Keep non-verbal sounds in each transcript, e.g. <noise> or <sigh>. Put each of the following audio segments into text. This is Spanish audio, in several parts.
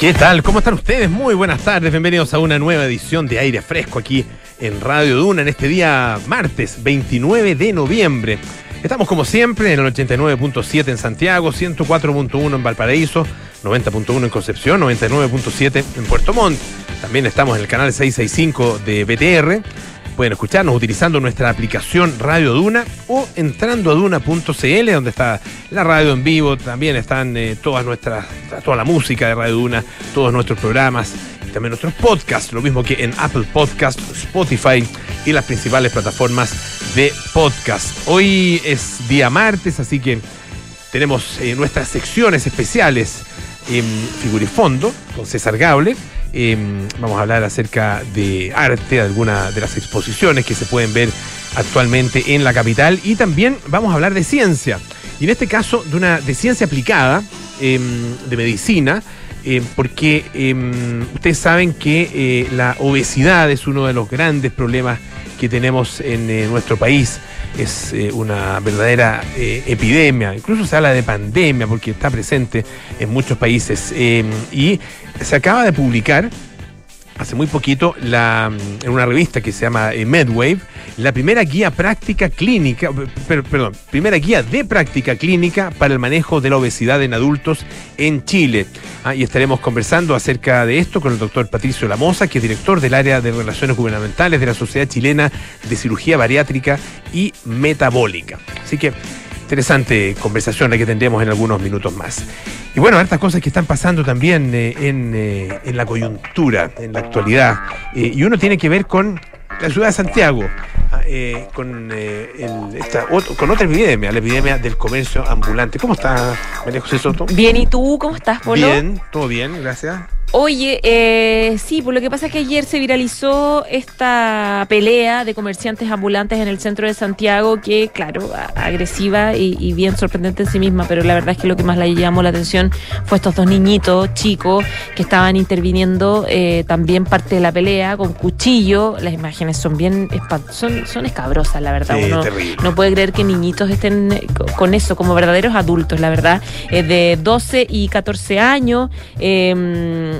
¿Qué tal? ¿Cómo están ustedes? Muy buenas tardes, bienvenidos a una nueva edición de Aire Fresco aquí en Radio Duna en este día martes 29 de noviembre. Estamos como siempre en el 89.7 en Santiago, 104.1 en Valparaíso, 90.1 en Concepción, 99.7 en Puerto Montt. También estamos en el canal 665 de BTR. Pueden escucharnos utilizando nuestra aplicación Radio Duna o entrando a duna.cl, donde está la radio en vivo. También están eh, todas nuestras, toda la música de Radio Duna, todos nuestros programas y también nuestros podcasts, lo mismo que en Apple Podcast, Spotify y las principales plataformas de podcast. Hoy es día martes, así que tenemos eh, nuestras secciones especiales en Figurifondo con César Gable. Eh, vamos a hablar acerca de arte, de algunas de las exposiciones que se pueden ver actualmente en la capital y también vamos a hablar de ciencia. Y en este caso de una de ciencia aplicada, eh, de medicina, eh, porque ustedes saben que la obesidad es uno de los grandes problemas que tenemos en nuestro país es eh, una verdadera eh, epidemia, incluso se habla de pandemia porque está presente en muchos países. Eh, y se acaba de publicar hace muy poquito mm, en una revista que se llama MedWave, la primera guía práctica clínica, perdón, primera guía de práctica clínica para el manejo de la obesidad en adultos en Chile. Ah, y estaremos conversando acerca de esto con el doctor Patricio Lamosa, que es director del área de Relaciones Gubernamentales de la Sociedad Chilena de Cirugía Bariátrica y Metabólica. Así que interesante conversación la que tendremos en algunos minutos más. Y bueno, hartas cosas que están pasando también eh, eh, en, la coyuntura, en la actualidad. Eh, y uno tiene que ver con la ciudad de Santiago, ah, con, esta, con otra epidemia, la epidemia del comercio ambulante. ¿Cómo está, María José Soto? Bien, ¿y tú? ¿Cómo estás, Polo? Bien, todo bien, gracias. Oye, eh, sí, por lo que pasa es que ayer se viralizó esta pelea de comerciantes ambulantes en el centro de Santiago, que, claro, agresiva y, bien sorprendente en sí misma, pero la verdad es que lo que más le llamó la atención fue estos dos niñitos chicos que estaban interviniendo eh, también parte de la pelea con cuchillo. Las imágenes son bien son, son escabrosas, la verdad. Uno no puede creer que niñitos estén con eso como verdaderos adultos, la verdad. Eh, de 12 y 14 años. Eh,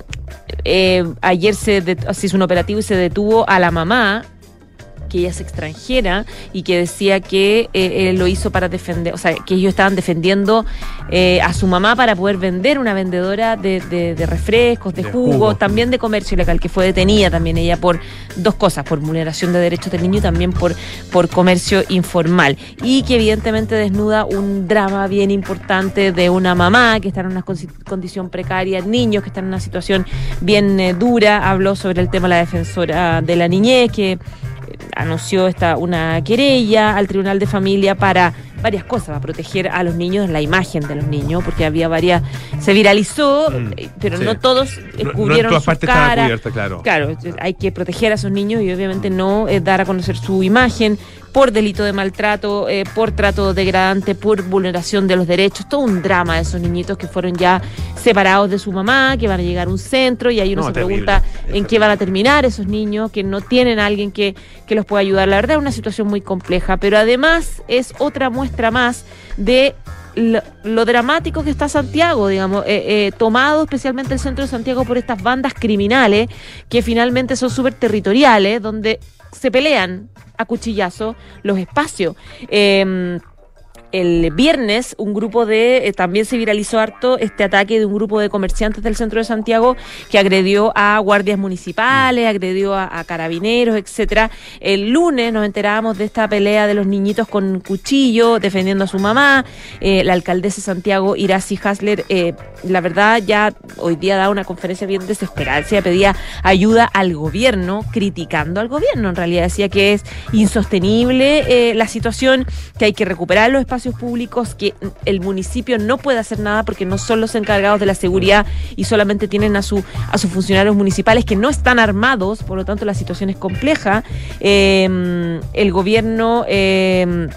eh, ayer se, hizo un operativo y se detuvo a la mamá que ella es extranjera y que decía que eh, lo hizo para defender, o sea, que ellos estaban defendiendo eh, a su mamá para poder vender una vendedora de, refrescos, de, jugos, también de comercio ilegal, que fue detenida también ella por dos cosas, por vulneración de derechos del niño y también por, por comercio informal. Y que evidentemente desnuda un drama bien importante de una mamá que está en una condición precaria, niños que están en una situación bien eh, dura. Habló sobre el tema de la defensora de la niñez, que anunció esta, una querella al Tribunal de Familia para varias cosas, para proteger a los niños, la imagen de los niños, porque había varias, se viralizó, mm, eh, pero no todos descubrieron su cara. claro. Claro, hay que proteger a esos niños y obviamente no eh, dar a conocer su imagen por delito de maltrato, eh, por trato degradante, por vulneración de los derechos, todo un drama de esos niñitos que fueron ya separados de su mamá, que van a llegar a un centro y ahí uno se pregunta en qué van a terminar esos niños, que no tienen a alguien que, que los pueda ayudar. La verdad es una situación muy compleja, pero además es otra muestra más de lo, dramático que está Santiago, digamos, eh, eh, tomado especialmente el centro de Santiago por estas bandas criminales que finalmente son súper territoriales, donde se pelean a cuchillazo los espacios. Eh, el viernes un grupo de, eh, también se viralizó harto este ataque de un grupo de comerciantes del centro de Santiago que agredió a guardias municipales, agredió a, carabineros, etcétera. El lunes nos enterábamos de esta pelea de los niñitos con cuchillo defendiendo a su mamá. Eh, la alcaldesa de Santiago, Iracy Hasler, eh, la verdad ya hoy día da una conferencia bien desesperada. Se pedía ayuda al gobierno, criticando al gobierno. En realidad decía que es insostenible la situación, que hay que recuperar los espacios públicos que el municipio no puede hacer nada porque no son los encargados de la seguridad y solamente tienen a, su, a sus funcionarios municipales que no están armados, por lo tanto la situación es compleja. Em, el gobierno... Em,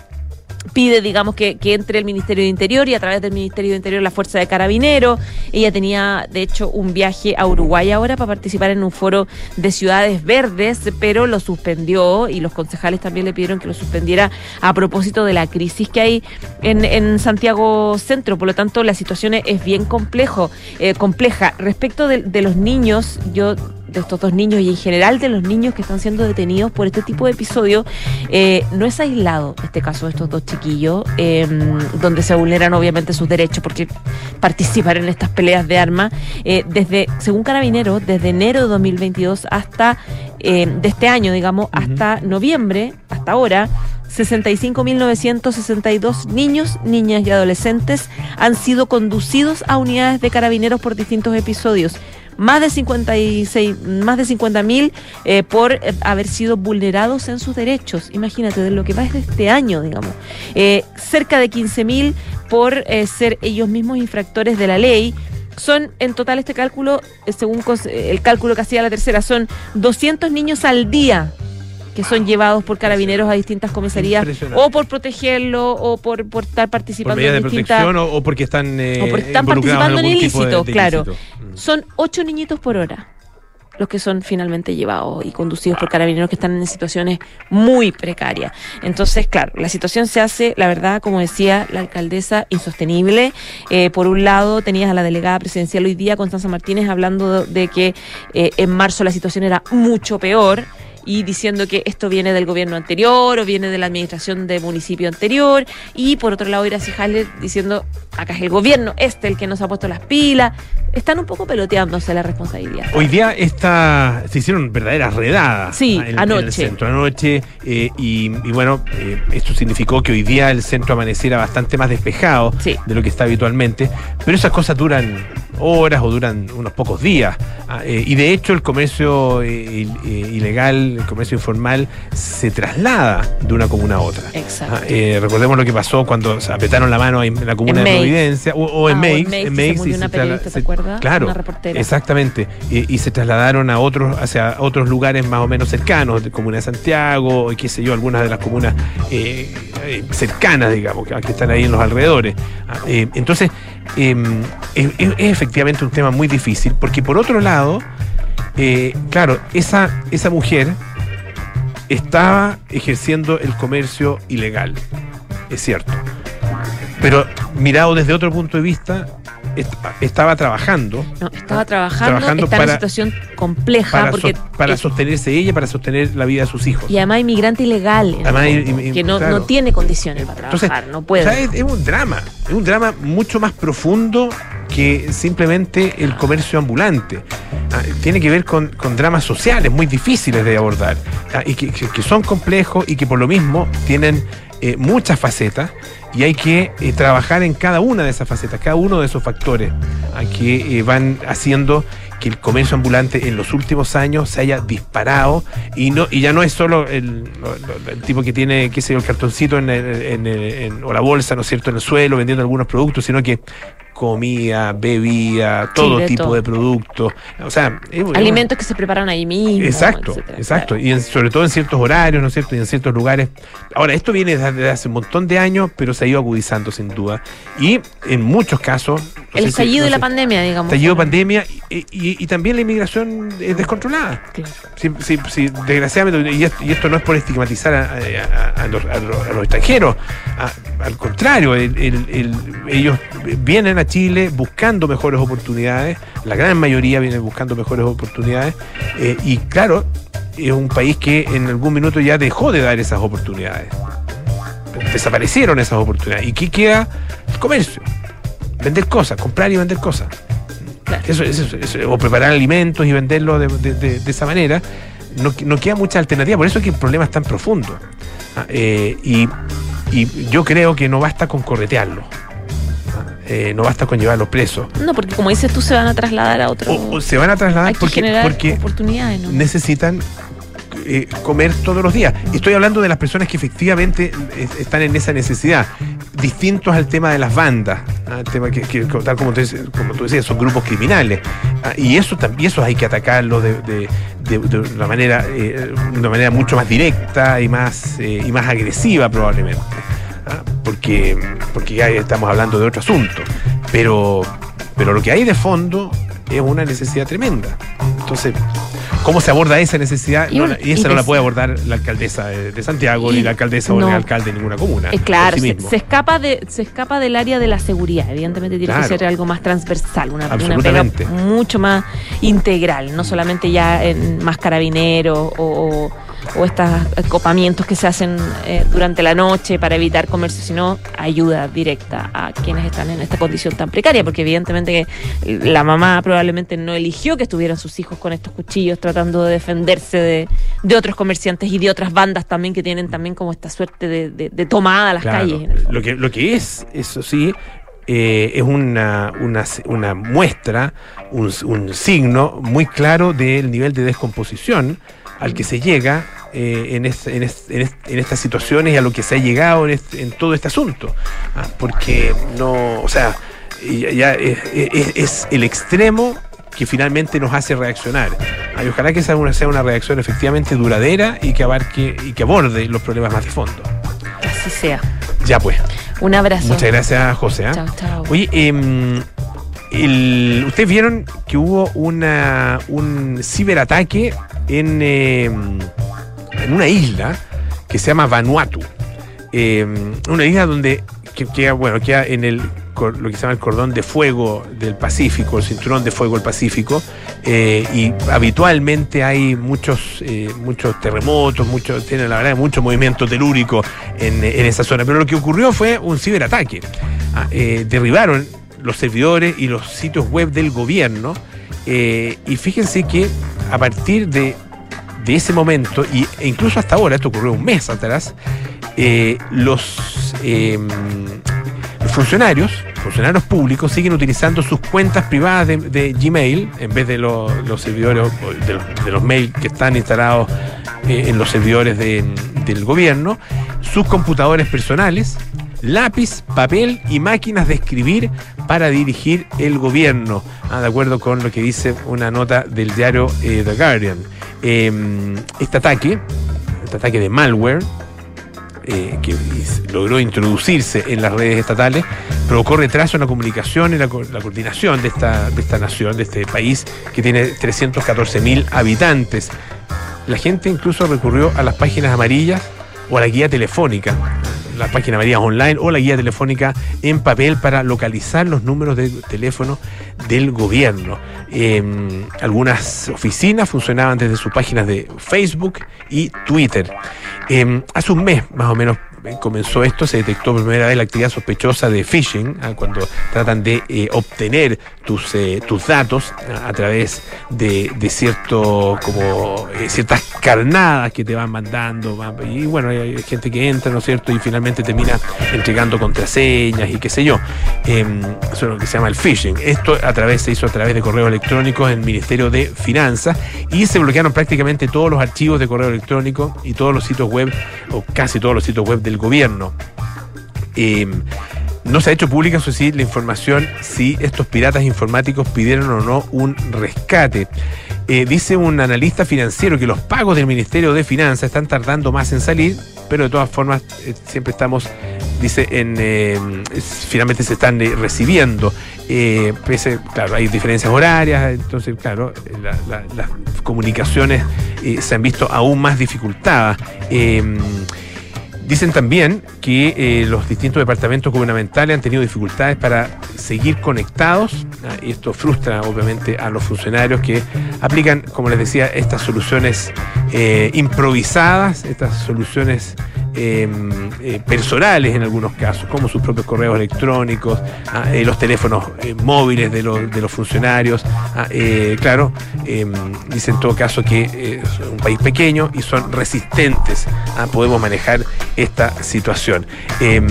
pide, digamos, que, que, entre el Ministerio de Interior y a través del Ministerio de Interior la Fuerza de Carabineros. Ella tenía, de hecho, un viaje a Uruguay ahora para participar en un foro de ciudades verdes, pero lo suspendió y los concejales también le pidieron que lo suspendiera a propósito de la crisis que hay en, en Santiago Centro. Por lo tanto, la situación es bien complejo, eh, compleja. Respecto de, de los niños, yo de estos dos niños y en general de los niños que están siendo detenidos por este tipo de episodios, eh, no es aislado este caso de estos dos chiquillos, eh, donde se vulneran obviamente sus derechos porque participar en estas peleas de armas. Eh, desde, según Carabineros, desde enero de 2022 hasta de este año, digamos, hasta noviembre, hasta ahora, 65.962 niños, niñas y adolescentes han sido conducidos a unidades de carabineros por distintos episodios más de 56, más de 50 mil eh, por eh, haber sido vulnerados en sus derechos. Imagínate, de lo que va desde este año, digamos. Eh, cerca de 15 mil por ser ellos mismos infractores de la ley. Son en total este cálculo, según el cálculo que hacía la tercera, son 200 niños al día que son llevados por carabineros a distintas comisarías o por protegerlo o por, por estar participando por en distintas o, o, porque están eh, o porque están participando en, en ilícito, de, de claro. Ilícito. Mm. Son ocho niñitos por hora los que son finalmente llevados y conducidos por carabineros que están en situaciones muy precarias. Entonces, claro, la situación se hace, la verdad, como decía la alcaldesa, insostenible. Eh, por un lado, tenías a la delegada presidencial hoy día, Constanza Martínez, hablando de, de que eh, en marzo la situación era mucho peor y diciendo que esto viene del gobierno anterior o viene de la administración de municipio anterior y por otro lado Iracy Haller diciendo acá es el gobierno este el que nos ha puesto las pilas están un poco peloteándose la responsabilidad hoy día esta se hicieron verdaderas redadas sí, en, anoche. en el centro anoche eh, y, y, bueno eh, esto significó que hoy día el centro amaneciera bastante más despejado sí. de lo que está habitualmente pero esas cosas duran horas o duran unos pocos días ah, eh, y de hecho el comercio ilegal el comercio informal se traslada de una comuna a otra. Exacto. Eh, recordemos lo que pasó cuando se apretaron la mano en la comuna en de. Providencia o, o en Ah, Meix. o en Meix, se y una periodista, ¿te se- acuerdas? Claro, Una reportera. exactamente. Y, y se trasladaron a otros, hacia otros lugares más o menos cercanos, de Comuna de Santiago, y qué sé yo, algunas de las comunas eh, eh, cercanas, digamos, que, que están ahí en los alrededores. Ah, eh, entonces, es, es efectivamente un tema muy difícil, porque por otro lado, eh, claro, esa, esa mujer estaba ejerciendo el comercio ilegal, es cierto. Pero mirado desde otro punto de vista, est- estaba trabajando No, estaba trabajando, Trabajando está en para- una situación compleja para, porque so- para es- sostenerse ella, para sostener la vida de sus hijos. y además inmigrante ilegal en Además, que no, claro. no tiene condiciones para Entonces, trabajar, no puede. O sea, es, es un drama, es un drama mucho más profundo que simplemente el comercio ambulante. Ah, tiene que ver con, con dramas sociales muy difíciles de abordar ah, y que, que- que son complejos y que por lo mismo tienen eh, muchas facetas y hay que eh, trabajar en cada una de esas facetas, cada uno de esos factores que eh, van haciendo que el comercio ambulante en los últimos años se haya disparado y no y ya no es solo el, tipo que tiene qué sé yo, el cartoncito en- o la bolsa no es cierto en el suelo vendiendo algunos productos sino que comida bebida todo tipo todo. de productos o sea es- es- Alimentos que se preparan ahí mismo. Exacto, etcétera, exacto. claro. Y en- sobre todo en ciertos horarios, ¿no es cierto? Y en ciertos lugares. Ahora, esto viene desde hace un montón de años, pero se ha ido agudizando sin duda. Y en muchos casos. no El si- estallido no de la pandemia, digamos. Estallido pandemia y, y- y también la inmigración es descontrolada. Claro. Sí, sí, sí, desgraciadamente, y esto, y esto no es por estigmatizar a, a- a los, a los- a los extranjeros, al contrario, el- el- el- ellos vienen a Chile buscando mejores oportunidades, la gran mayoría viene buscando mejores oportunidades, eh, y claro, es un país que en algún minuto ya dejó de dar esas oportunidades. Desaparecieron esas oportunidades. ¿Y qué queda? El comercio. Vender cosas, comprar y vender cosas. Claro. Eso, eso- eso- o preparar alimentos y venderlos de, de- de- de esa manera. No, no queda mucha alternativa. Por eso es que el problema es tan profundo. Ah, eh, y, y yo creo que no basta con corretearlos. Ah, eh, no basta con llevarlos presos. No, porque como dices tú, se van a trasladar a otro. O, o se van a trasladar que porque, porque oportunidades, ¿no? necesitan eh, comer todos los días. Estoy hablando de las personas que efectivamente eh, están en esa necesidad, distintos al tema de las bandas, ¿ah? el tema que, que- tal como tú, dices- como tú decías, son grupos criminales. ¿ah? Y eso también eso hay que atacarlo de, de- de- de una manera, eh, de una manera mucho más directa y más, eh, y más agresiva probablemente. ¿Ah? porque, porque ya estamos hablando de otro asunto. Pero, pero lo que hay de fondo es una necesidad tremenda. Entonces, ¿Cómo se aborda esa necesidad? Y No, un- y esa y no la puede abordar la alcaldesa de, Santiago, Y- ni la alcaldesa o el alcalde de ninguna comuna. Eh, claro, sí se, escapa de, se escapa del área de la seguridad. Evidentemente tiene Claro. que ser algo más transversal, una, una pega mucho más integral, no solamente ya en más carabineros o, o, o estos acopamientos que se hacen eh, durante la noche para evitar comercio, sino ayuda directa a quienes están en esta condición tan precaria, porque evidentemente que la mamá probablemente no eligió que estuvieran sus hijos con estos cuchillos tratando de defenderse de, de otros comerciantes y de otras bandas también que tienen también como esta suerte de, de- de tomada a las Claro. calles. Lo que, lo que es, eso sí, eh, es una, una, una muestra, un, un signo muy claro del nivel de descomposición al que se llega eh, en, es- en es- en es- en estas situaciones y a lo que se ha llegado en, este- en todo este asunto. Ah, porque no, o sea, ya, ya es, el extremo que finalmente nos hace reaccionar. Ay, ojalá que esa una- sea una reacción efectivamente duradera y que abarque y que aborde los problemas más de fondo. Así sea. Ya pues. Un abrazo. Muchas gracias, José. ¿ah? Chao, chao. Oye, em, ustedes vieron que hubo una, un ciberataque en, em, una isla que se llama Vanuatu. Em, una isla donde que- queda, bueno, queda en el lo que se llama el cordón de fuego del Pacífico, el cinturón de fuego del Pacífico, eh, y habitualmente hay muchos, eh, muchos terremotos, muchos, tienen la verdad mucho movimiento telúrico en, en esa zona. Pero lo que ocurrió fue un ciberataque. Ah, eh, derribaron los servidores y los sitios web del gobierno. eh, y fíjense que a partir de, de ese momento, y, e incluso hasta ahora, esto ocurrió un mes atrás, eh, los, los funcionarios, funcionarios públicos, siguen utilizando sus cuentas privadas de, Gmail en vez de lo- los servidores de, los- de los mails que están instalados eh, en los servidores de- del gobierno, sus computadores personales, lápiz, papel y máquinas de escribir para dirigir el gobierno, ah, de acuerdo con lo que dice una nota del diario eh, The Guardian. Em, este ataque, este ataque de malware, eh, que logró introducirse en las redes estatales, provocó retraso en la comunicación y la, la coordinación de esta, de esta nación, de este país que tiene 314 mil habitantes. La gente incluso recurrió a las páginas amarillas o a la guía telefónica, las páginas amarillas online o la guía telefónica en papel para localizar los números de teléfono del gobierno. Eh, algunas oficinas funcionaban desde sus páginas de Facebook y Twitter. Eh, hace un mes, más o menos, comenzó esto, se detectó por primera vez la actividad sospechosa de phishing, ah, cuando tratan de eh, obtener tus, eh, tus datos a través de, de cierto, como, eh, ciertas carnadas que te van mandando. Y bueno, hay, gente que entra, ¿no es cierto? Y finalmente termina entregando contraseñas y qué sé yo. Eh, eso es lo que se llama el phishing. Esto a través, se hizo a través de correos electrónicos en el Ministerio de Finanzas y se bloquearon prácticamente todos los archivos de correo electrónico y todos los sitios web, o casi todos los sitios web del gobierno. Eh, no se ha hecho pública, eso sí, la información si estos piratas informáticos pidieron o no un rescate. Eh, dice un analista financiero que los pagos del Ministerio de Finanzas están tardando más en salir, pero de todas formas eh, siempre estamos, dice, en eh, finalmente se están recibiendo. Pese, claro, hay diferencias horarias, entonces, claro, la- la- las comunicaciones se han visto aún más dificultadas. Dicen también que eh, los distintos departamentos gubernamentales han tenido dificultades para seguir conectados. Ah, y esto frustra obviamente a los funcionarios que aplican, como les decía, estas soluciones eh, improvisadas, estas soluciones eh, eh, personales en algunos casos, como sus propios correos electrónicos, ah, eh, los teléfonos eh, móviles de, los- de los funcionarios. ah, claro, eh, dice en todo caso que es un país pequeño y son resistentes a podemos manejar esta situación. Eh,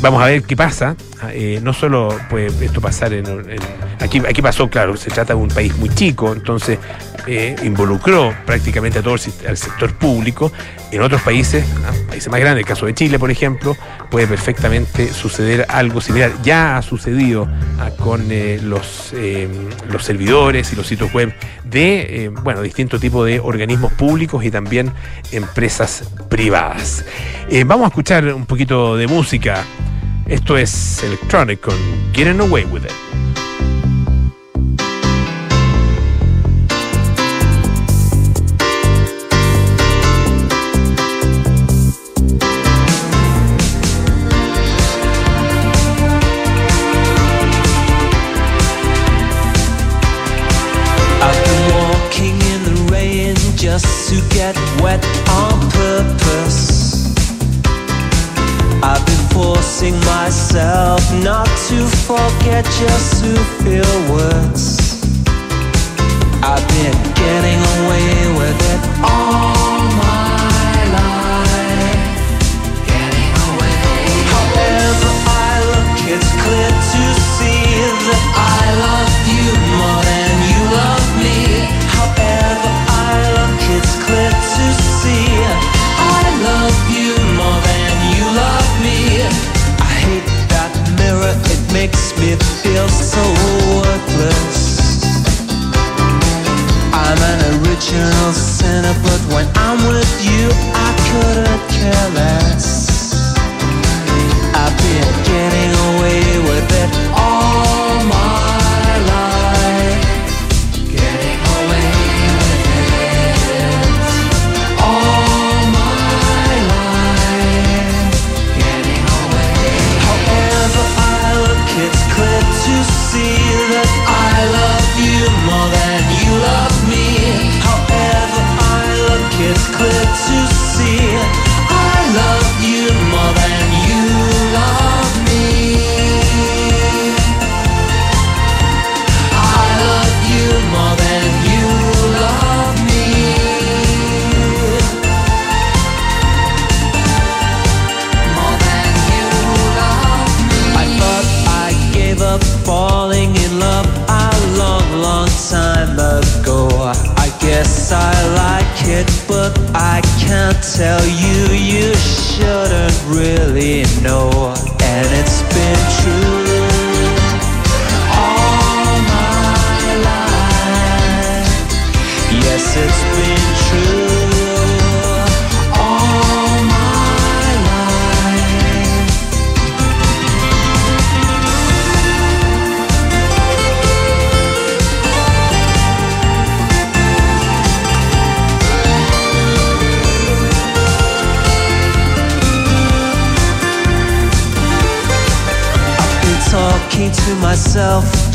vamos a ver qué pasa. ah, no solo puede esto pasar en, en- aquí, aquí pasó, claro, se trata de un país muy chico, entonces eh, involucró prácticamente a todo el, al sector público. En otros países, países más grandes, el caso de Chile, por ejemplo, puede perfectamente suceder algo similar. Ya ha sucedido ah, con eh, los, eh, los servidores y los sitios web de bueno, distintos tipos de organismos públicos y también empresas privadas. vamos a escuchar un poquito de música. Esto es Electronic con Getting Away with It. just to get wet on purpose. I've been forcing myself not to forget just to feel words. I've been getting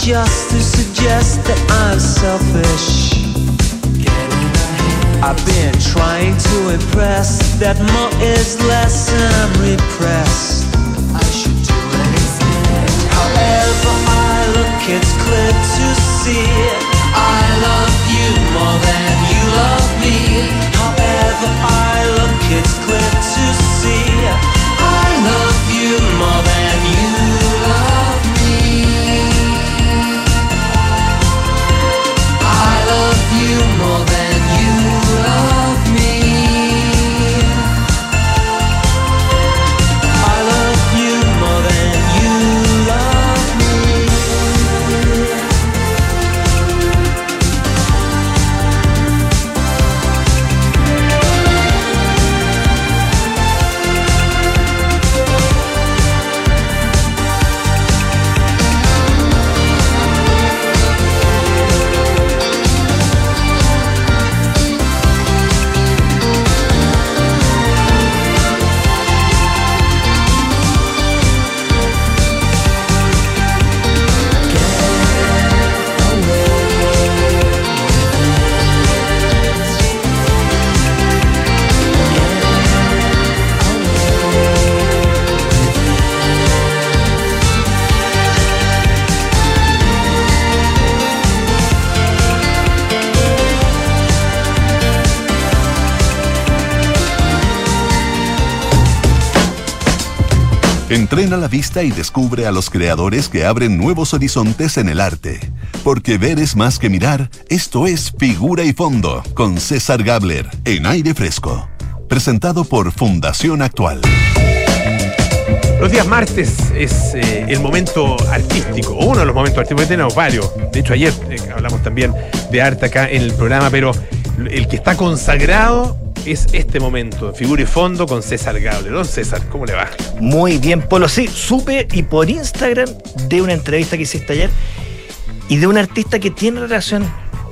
just to suggest that I'm selfish. I've been trying to impress that more is Entrena la vista y descubre a los creadores que abren nuevos horizontes en el arte. Porque ver es más que mirar, esto es Figura y Fondo, con César Gabler, en aire fresco. Presentado por Fundación Actual. Los días martes es eh, el momento artístico, uno de los momentos artísticos, tenemos varios. De hecho, ayer eh, hablamos también de arte acá en el programa, pero el que está consagrado este momento, figura y fondo con César Gable. Don César, ¿cómo le va? Muy bien, Polo. Sí, supe y por Instagram de una entrevista que hiciste ayer y de un artista que tiene relación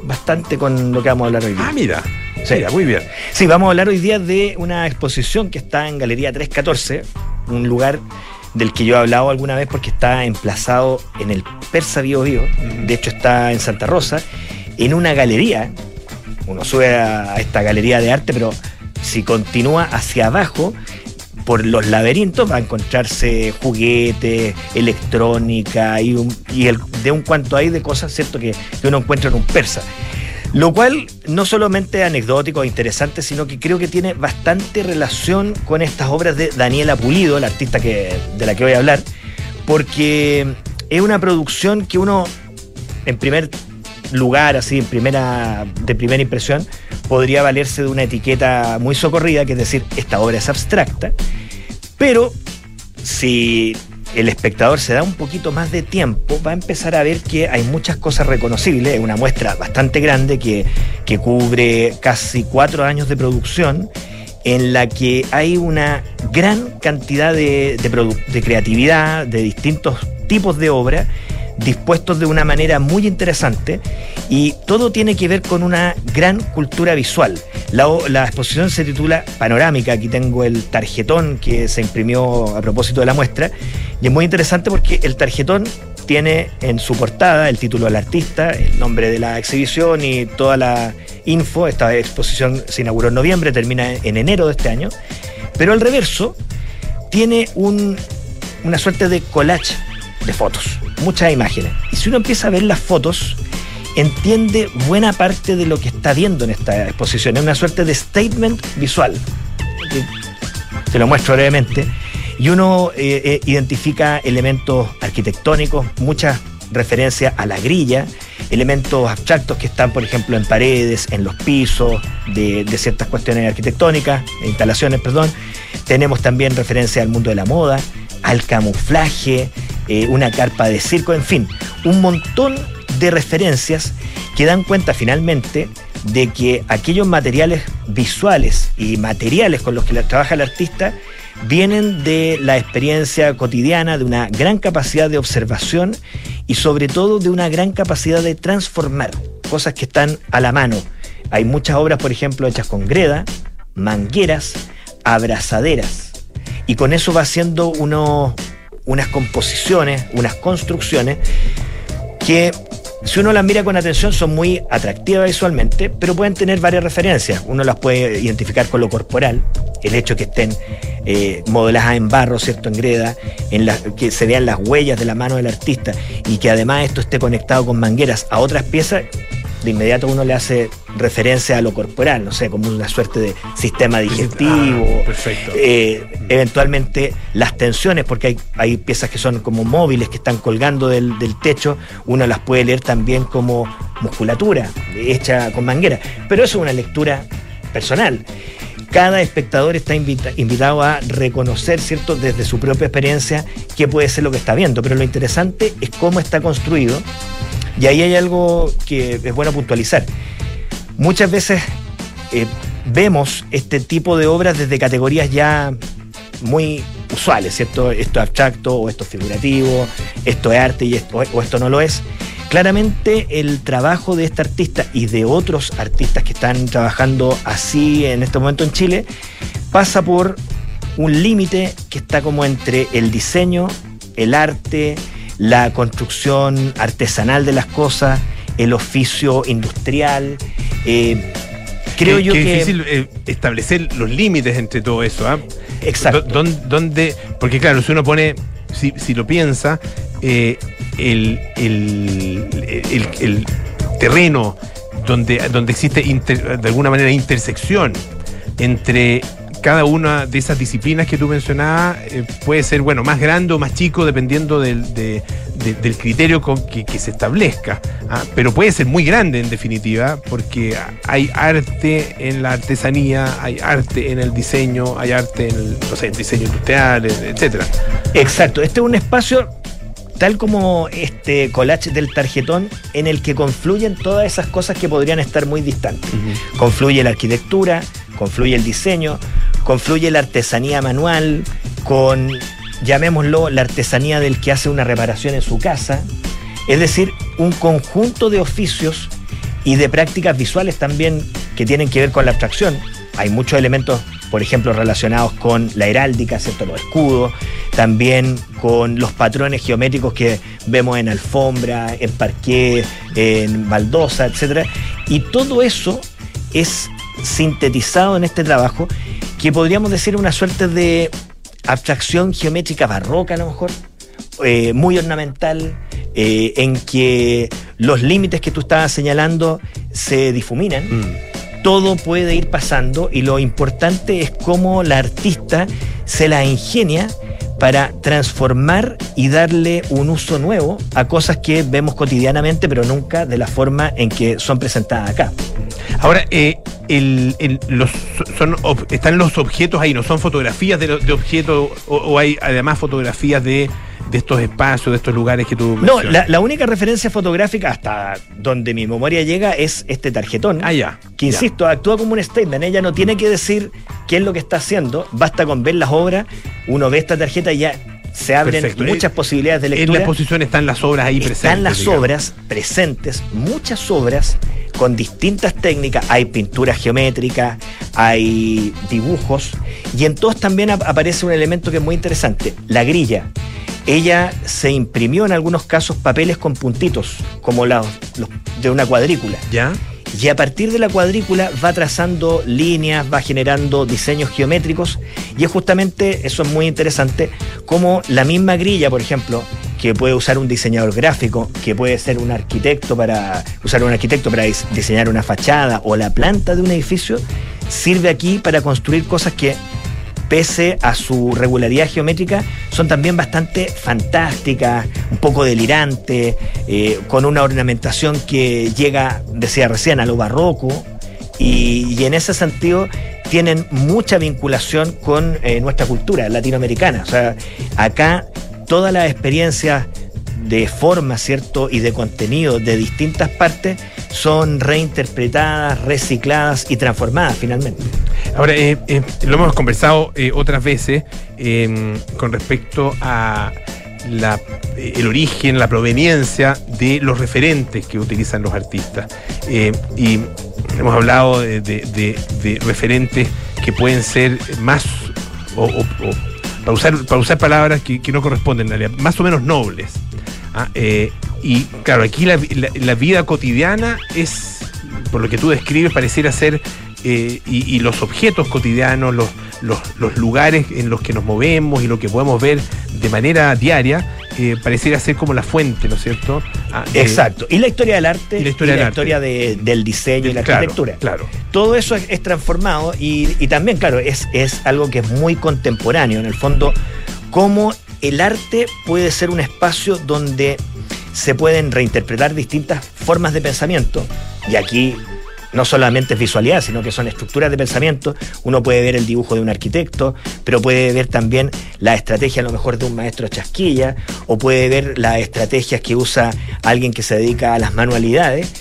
bastante con lo que vamos a hablar hoy día. Ah, mira. Sí. Mira, muy bien. Sí, vamos a hablar hoy día de una exposición que está en Galería 314, un lugar del que yo he hablado alguna vez porque está emplazado en el Persa Bio Bio, de hecho está en Santa Rosa, en una galería, uno sube a esta galería de arte, pero si continúa hacia abajo, por los laberintos va a encontrarse juguetes, electrónica y, un- y de un cuanto hay de cosas, ¿cierto? Que, que uno encuentra en un persa. Lo cual no solamente es anecdótico e interesante, sino que creo que tiene bastante relación con estas obras de Daniela Pulido, la artista que, de la que voy a hablar, porque es una producción que uno, en primer lugar, así, en primera, de primera impresión, podría valerse de una etiqueta muy socorrida, que es decir, esta obra es abstracta, pero si el espectador se da un poquito más de tiempo, va a empezar a ver que hay muchas cosas reconocibles, es una muestra bastante grande que, que cubre casi cuatro años de producción, en la que hay una gran cantidad de, de de creatividad, de distintos tipos de obra, dispuestos de una manera muy interesante y todo tiene que ver con una gran cultura visual. La, exposición se titula Panorámica, aquí tengo el tarjetón que se imprimió a propósito de la muestra y es muy interesante porque el tarjetón tiene en su portada el título del artista, el nombre de la exhibición y toda la info. Esta exposición se inauguró en noviembre, termina en enero de este año, pero al reverso tiene un- una suerte de collage de fotos, muchas imágenes. Y si uno empieza a ver las fotos, entiende buena parte de lo que está viendo en esta exposición. Es una suerte de statement visual. Te lo muestro brevemente. Y uno eh, eh, identifica elementos arquitectónicos, muchas referencias a la grilla, elementos abstractos que están, por ejemplo, en paredes, en los pisos de, de ciertas cuestiones arquitectónicas, instalaciones, perdón. Tenemos también referencia al mundo de la moda, al camuflaje, eh, una carpa de circo, en fin, un montón de referencias que dan cuenta finalmente de que aquellos materiales visuales y materiales con los que trabaja el artista vienen de la experiencia cotidiana, de una gran capacidad de observación y sobre todo de una gran capacidad de transformar cosas que están a la mano. Hay muchas obras, por ejemplo, hechas con greda, mangueras, abrazaderas. Y con eso va haciendo unos- unas composiciones, unas construcciones que si uno las mira con atención son muy atractivas visualmente, pero pueden tener varias referencias. Uno las puede identificar con lo corporal, el hecho que estén eh, modeladas en barro, ¿cierto? En greda, en la- que se vean las huellas de la mano del artista y que además esto esté conectado con mangueras a otras piezas, de inmediato uno le hace referencia a lo corporal, no sé, como una suerte de sistema digestivo, Ah, perfecto. eh, eventualmente las tensiones, porque hay, hay piezas que son como móviles que están colgando del, del techo, uno las puede leer también como musculatura hecha con manguera, pero eso es una lectura personal. Cada espectador está invita- invitado a reconocer, ¿cierto?, desde su propia experiencia qué puede ser lo que está viendo, pero lo interesante es cómo está construido y ahí hay algo que es bueno puntualizar. Muchas veces eh, vemos este tipo de obras desde categorías ya muy usuales, ¿cierto? Esto es abstracto o esto es figurativo, esto es arte y esto, o esto no lo es. Claramente el trabajo de este artista y de otros artistas que están trabajando así en este momento en Chile pasa por un límite que está como entre el diseño, el arte, la construcción artesanal de las cosas, el oficio industrial. eh, creo yo que... difícil eh, establecer los límites entre todo eso, ¿ah? Exacto. Donde, porque claro, si uno pone, si, si lo piensa, eh, el, el- el- el terreno donde, donde existe inter- de alguna manera intersección entre cada una de esas disciplinas que tú mencionabas eh, puede ser, bueno, más grande o más chico dependiendo del, de- de- del criterio con que, que se establezca. ¿ah? Pero puede ser muy grande en definitiva, porque hay arte en la artesanía, hay arte en el diseño, hay arte en el, no sé, el diseño industrial, etcétera. Exacto, este es un espacio tal como este collage del tarjetón en el que confluyen todas esas cosas que podrían estar muy distantes. Confluye la arquitectura, confluye el diseño, confluye la artesanía manual, con, llamémoslo, la artesanía del que hace una reparación en su casa. Es decir, un conjunto de oficios y de prácticas visuales también que tienen que ver con la abstracción. Hay muchos elementos, por ejemplo, relacionados con la heráldica, ¿cierto? Los escudos, también con los patrones geométricos que vemos en alfombra, en parqué, en baldosa, etc. Y todo eso es sintetizado en este trabajo que podríamos decir una suerte de abstracción geométrica barroca a lo mejor, eh, muy ornamental, eh, en que los límites que tú estabas señalando se difuminan. Mm. Todo puede ir pasando y lo importante es cómo la artista se la ingenia para transformar y darle un uso nuevo a cosas que vemos cotidianamente, pero nunca de la forma en que son presentadas acá. Ahora, eh, el- son, están los objetos ahí, no son fotografías de, de objetos o hay además fotografías de, de estos espacios, de estos lugares que tú No, la, la única referencia fotográfica hasta donde mi memoria llega es este tarjetón. Ah, ya. que ya. insisto, actúa como un statement. Ella no tiene que decir qué es lo que está haciendo, basta con ver las obras, uno ve esta tarjeta y ya se abren Perfecto. muchas Eh, posibilidades de En la lectura. exposición están las obras ahí presentes. Están las digamos. obras presentes, muchas obras con distintas técnicas. Hay pintura geométrica, hay dibujos y en todos también ap- aparece un elemento que es muy interesante, la grilla. Ella se imprimió en algunos casos papeles con puntitos, como los- los de una cuadrícula. ¿Ya? Y a partir de la cuadrícula va trazando líneas, va generando diseños geométricos. Y es justamente, eso es muy interesante, como la misma grilla, por ejemplo, que puede usar un diseñador gráfico, que puede ser un arquitecto para usar un arquitecto para dis- diseñar una fachada o la planta de un edificio, sirve aquí para construir cosas que pese a su regularidad geométrica, son también bastante fantásticas, un poco delirantes, eh, con una ornamentación que llega, decía recién, a lo barroco, y, y en ese sentido tienen mucha vinculación con eh, nuestra cultura latinoamericana. O sea, acá todas las experiencias de forma, ¿cierto? Y de contenido de distintas partes son reinterpretadas, recicladas y transformadas finalmente. Ahora, eh, eh, lo hemos conversado eh, otras veces eh, con respecto a la- eh, el origen, la proveniencia de los referentes que utilizan los artistas. Y hemos hablado de referentes que pueden ser más, o, o- o- para, usar, para usar palabras que, que no corresponden, más o menos nobles. Ah, eh, y claro, aquí la, la- vida cotidiana es, por lo que tú describes, pareciera ser, eh, y, los objetos cotidianos, los, los lugares en los que nos movemos y lo que podemos ver de manera diaria, eh, pareciera ser como la fuente, ¿no es cierto? Ah, de- Exacto. Y la historia del arte y la historia del arte. historia de- del diseño y la Claro, arquitectura. Claro. Todo eso es, es transformado y, y también, claro, es, es algo que es muy contemporáneo. En el fondo, cómo el arte puede ser un espacio donde se pueden reinterpretar distintas formas de pensamiento. Y aquí no solamente es visualidad, sino que son estructuras de pensamiento. Uno puede ver el dibujo de un arquitecto, pero puede ver también la estrategia a lo mejor de un maestro chasquilla, o puede ver las estrategias que usa alguien que se dedica a las manualidades,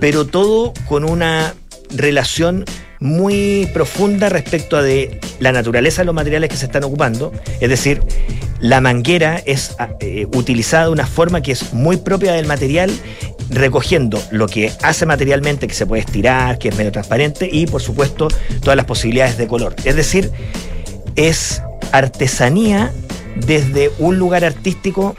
pero todo con una relación muy profunda respecto a la naturaleza de los materiales que se están ocupando. Es decir, la manguera es eh, utilizada de una forma que es muy propia del material, recogiendo lo que hace materialmente, que se puede estirar, que es medio transparente, y por supuesto todas las posibilidades de color. Es decir, es artesanía desde un lugar artístico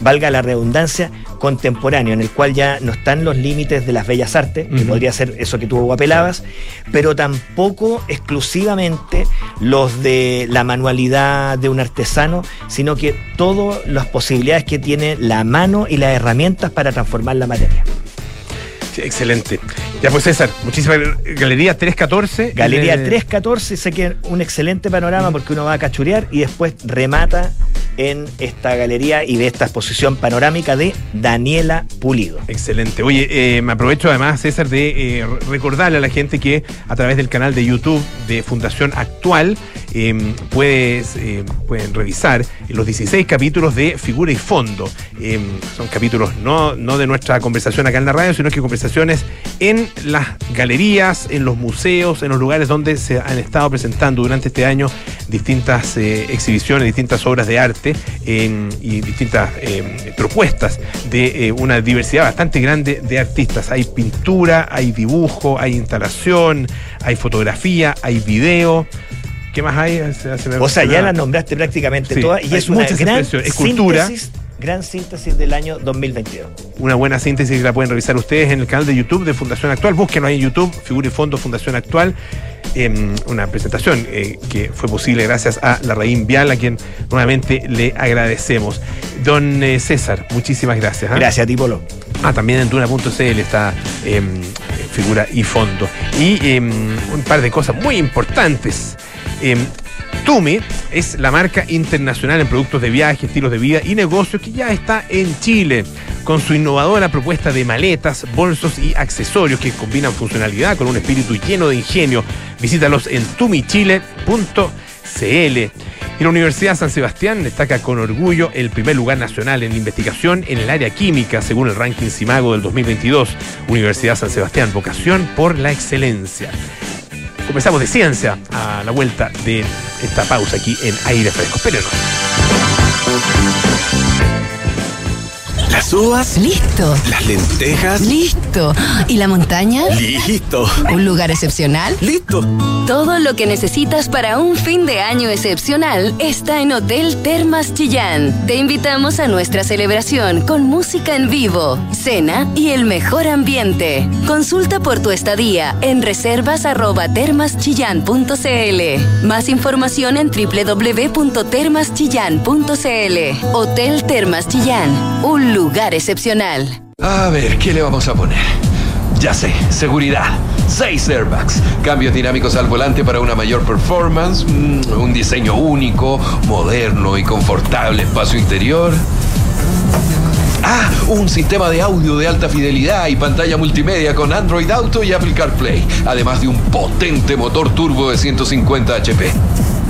valga la redundancia, contemporáneo, en el cual ya no están los límites de las bellas artes, que podría ser eso que tú apelabas, pero tampoco exclusivamente los de la manualidad de un artesano, sino que todas las posibilidades que tiene la mano y las herramientas para transformar la materia. Sí, excelente. Ya pues César, muchísimas Galería 314. Galería eh, 314, sé que es un excelente panorama porque uno va a cachurear y después remata en esta galería y de esta exposición panorámica de Daniela Pulido. Excelente. Oye, eh, me aprovecho además, César, de eh, re- recordarle a la gente que a través del canal de YouTube de Fundación Actual puedes, eh, pueden revisar los 16 capítulos de Figura y Fondo. Eh, son capítulos no, no de nuestra conversación acá en la radio, sino que conversaciones en las galerías, en los museos, en los lugares donde se han estado presentando durante este año distintas eh, exhibiciones, distintas obras de arte y distintas propuestas de eh, una diversidad bastante grande de artistas. Hay pintura, hay dibujo, hay instalación, hay fotografía, hay video. ¿Qué más hay? Se- se me- O sea, ya las nombraste prácticamente Sí, todas y es una gran expresiones. Es cultura. síntesis, gran síntesis del año 2022. una buena síntesis que la pueden revisar ustedes en el canal de YouTube de Fundación Actual. Búsquenlo ahí en YouTube, Figura y Fondo Fundación Actual. Em, una presentación eh, que fue posible gracias a la Raín Vial, a quien nuevamente le agradecemos. Don eh, César, muchísimas gracias. ¿ah? Gracias a ti, Polo. Ah, también en Tuna.cl está em, figura y fondo. Y em, un par de cosas muy importantes. Em, Tumi es la marca internacional en productos de viaje, estilos de vida y negocios que ya está en Chile con su innovadora propuesta de maletas, bolsos y accesorios que combinan funcionalidad con un espíritu lleno de ingenio. Visítalos en tumichile.cl. Y la Universidad San Sebastián destaca con orgullo el primer lugar nacional en investigación en el área química, según el ranking CIMAGO del 2022. Universidad San Sebastián, vocación por la excelencia. Conversamos de ciencia a la vuelta de esta pausa aquí en Aire Fresco. Espérenos. Las uvas, Listo. las lentejas. Listo. ¿Y la montaña? Listo. ¿Un lugar excepcional? Listo. Todo lo que necesitas para un fin de año excepcional está en Hotel Termas Chillán. Te invitamos a nuestra celebración con música en vivo, cena y el mejor ambiente. Consulta por tu estadía en reservas@termaschillán.cl. Más información en www.termaschillán.cl. Hotel Termas Chillán, un lugar excepcional. A ver, ¿qué le vamos a poner? Ya sé, seguridad. Seis airbags. Cambios dinámicos al volante para una mayor performance. mm, un diseño único, moderno y confortable espacio interior. Ah, un sistema de audio de alta fidelidad y pantalla multimedia con Android Auto y Apple CarPlay, además de un potente motor turbo de 150 HP.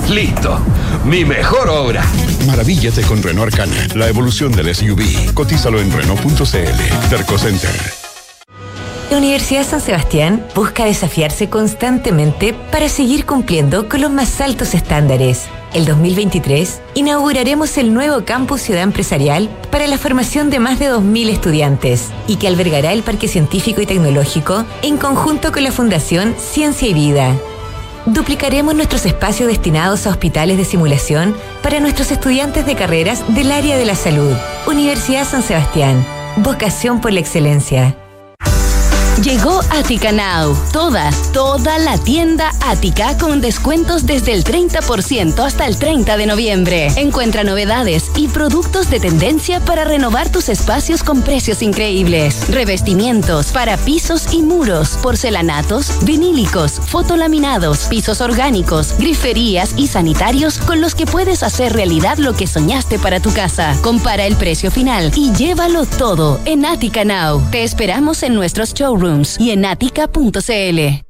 Listo, mi mejor obra. Maravíllate con Renault Arcana, la evolución del SUV. Cotízalo en Renault.cl. Terco Center. La Universidad San Sebastián busca desafiarse constantemente para seguir cumpliendo con los más altos estándares. El 2023 inauguraremos el nuevo campus Ciudad Empresarial para la formación de más de 2.000 estudiantes y que albergará el Parque Científico y Tecnológico en conjunto con la Fundación Ciencia y Vida. Duplicaremos nuestros espacios destinados a hospitales de simulación para nuestros estudiantes de carreras del área de la salud. Universidad San Sebastián. Vocación por la excelencia. Llegó Attica Now. Toda, toda la tienda Ática con descuentos desde el 30% hasta el 30 de noviembre. Encuentra novedades y productos de tendencia para renovar tus espacios con precios increíbles. Revestimientos para pisos y muros, porcelanatos, vinílicos, fotolaminados, pisos orgánicos, griferías y sanitarios con los que puedes hacer realidad lo que soñaste para tu casa. Compara el precio final y llévalo todo en Attica Now. Te esperamos en nuestros showrooms y en atica.cl.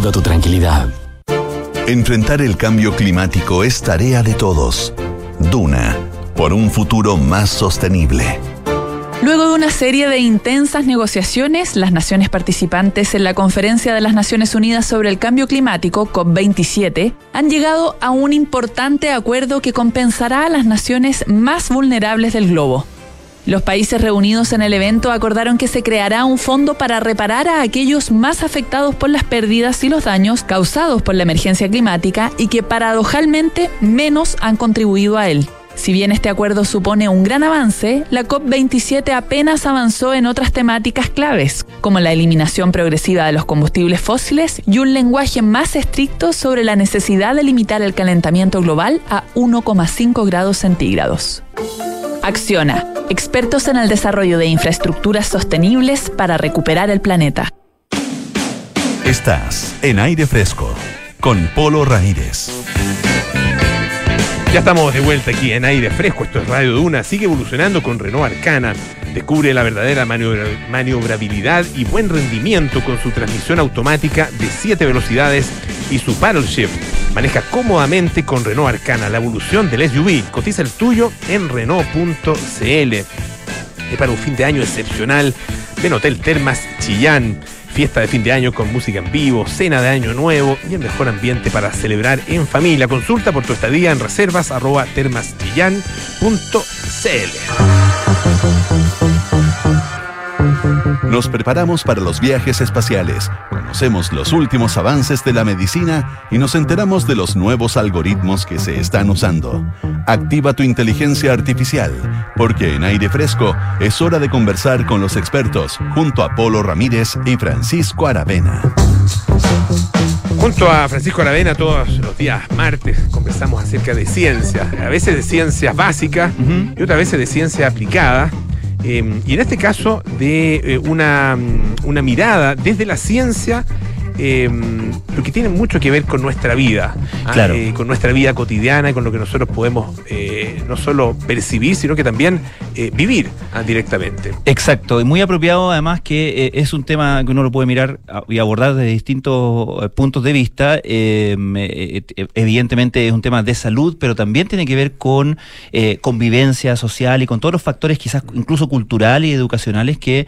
tu tranquilidad. Enfrentar el cambio climático es tarea de todos. Duna, por un futuro más sostenible. Luego de una serie de intensas negociaciones, las naciones participantes en la Conferencia de las Naciones Unidas sobre el Cambio Climático, COP27, han llegado a un importante acuerdo que compensará a las naciones más vulnerables del globo. Los países reunidos en el evento acordaron que se creará un fondo para reparar a aquellos más afectados por las pérdidas y los daños causados por la emergencia climática y que paradojalmente menos han contribuido a él. Si bien este acuerdo supone un gran avance, la COP27 apenas avanzó en otras temáticas claves, como la eliminación progresiva de los combustibles fósiles y un lenguaje más estricto sobre la necesidad de limitar el calentamiento global a 1,5 grados centígrados. Acciona, expertos en el desarrollo de infraestructuras sostenibles para recuperar el planeta. Estás en aire fresco con Polo Ramírez. Ya estamos de vuelta aquí en aire fresco. Esto es Radio Duna. Sigue evolucionando con Renault Arcana. Descubre la verdadera maniobra- maniobrabilidad y buen rendimiento con su transmisión automática de 7 velocidades y su paddle shift. Maneja cómodamente con Renault Arcana la evolución del SUV. Cotiza el tuyo en Renault.cl. Para un fin de año excepcional. Ven Hotel Termas Chillán. Fiesta de fin de año con música en vivo, cena de año nuevo y el mejor ambiente para celebrar en familia. Consulta por tu estadía en reservas. Thank you. Nos preparamos para los viajes espaciales, conocemos los últimos avances de la medicina y nos enteramos de los nuevos algoritmos que se están usando. Activa tu inteligencia artificial, porque en aire fresco es hora de conversar con los expertos junto a Polo Ramírez y Francisco Aravena. Junto a Francisco Aravena todos los días martes conversamos acerca de ciencia, a veces de ciencias básicas y otras veces de ciencia aplicada. Eh, y en este caso de eh, una, mm, una mirada desde la ciencia, eh, lo que tiene mucho que ver con nuestra vida, ¿ah? Claro. Eh, con nuestra vida cotidiana y con lo que nosotros podemos eh, no solo percibir, sino que también eh, vivir ah, directamente. Exacto, y muy apropiado además que es un tema que uno lo puede mirar a- y abordar desde distintos puntos de vista. Eh, evidentemente es un tema de salud, pero también tiene que ver con convivencia social y con todos los factores quizás incluso culturales y educacionales que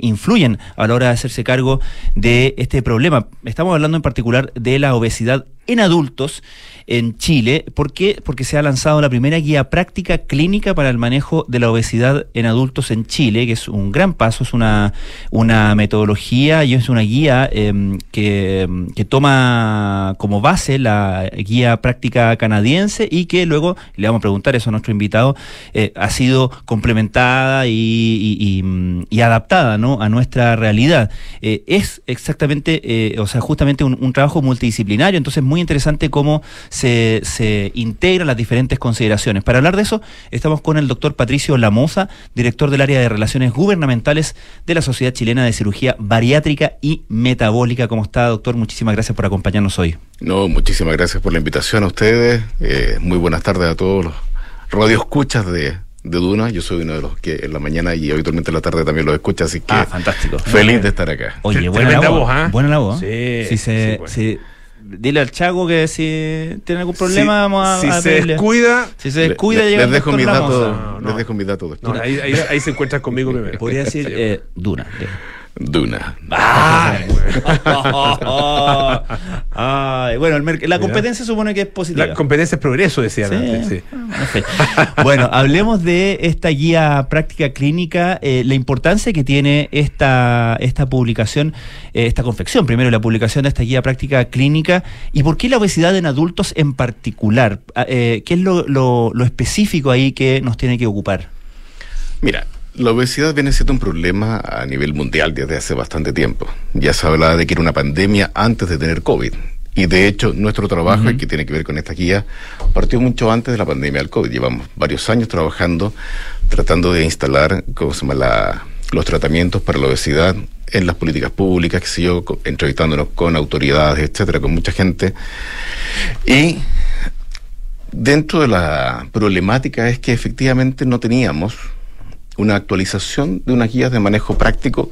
influyen a la hora de hacerse cargo de este problema. Estamos hablando en particular de la obesidad en adultos en Chile. ¿Por qué? Porque se ha lanzado la primera guía práctica clínica para el manejo de la obesidad en adultos en Chile, que es un gran paso, es una, una metodología y es una guía eh, que, que toma como base la guía práctica canadiense y que luego, le vamos a preguntar eso a nuestro invitado, eh, ha sido complementada y adaptada ¿no? a nuestra realidad. Eh, es exactamente, eh, o sea, justamente un, un trabajo multidisciplinario, entonces muy interesante cómo se, se integran las diferentes consideraciones. Para hablar de eso, estamos con el doctor Patricio Lamoza, director del área de Relaciones Gubernamentales de la Sociedad Chilena de Cirugía Bariátrica y Metabólica. ¿Cómo está, doctor? Muchísimas gracias por acompañarnos hoy. No, muchísimas gracias por la invitación a ustedes. Eh, muy buenas tardes a todos los radioescuchas de, de Duna. Yo soy uno de los que en la mañana y habitualmente en la tarde también los escucha, así que Ah, fantástico. feliz de estar acá. Oye, buena la voz. voz, ¿ah? Buena la voz. Sí, si se, sí, pues. si- dile al Chago que si tiene algún problema, Si- vamos a. si a se pedirle. descuida- Si se descuida, Le- llega les dejo doctor mis Lamoza. datos, les dejo mis datos después. No, ahí, ahí- ahí se encuentran conmigo primero. Podría decir eh, Duna. Duna. Ay, <laughs> Ay, bueno, el la competencia supone que es positiva. La competencia es progreso, decían Sí. antes. sí. Fin. Bueno, hablemos de esta guía práctica clínica, eh, la importancia que tiene esta, esta publicación, eh, esta confección, primero la publicación de esta guía práctica clínica, y por qué la obesidad en adultos en particular. Ah, eh, ¿Qué es lo, lo- lo específico ahí que nos tiene que ocupar? Mira, la obesidad viene siendo un problema a nivel mundial desde hace bastante tiempo. Ya se hablaba de que era una pandemia antes de tener COVID. Y de hecho, nuestro trabajo, el que tiene que ver con esta guía, partió mucho antes de la pandemia del COVID. Llevamos varios años trabajando, tratando de instalar ¿cómo se llama? La- los tratamientos para la obesidad en las políticas públicas, que sé yo, entrevistándonos con autoridades, etcétera, con mucha gente. Y dentro de la problemática es que efectivamente no teníamos una actualización de unas guías de manejo práctico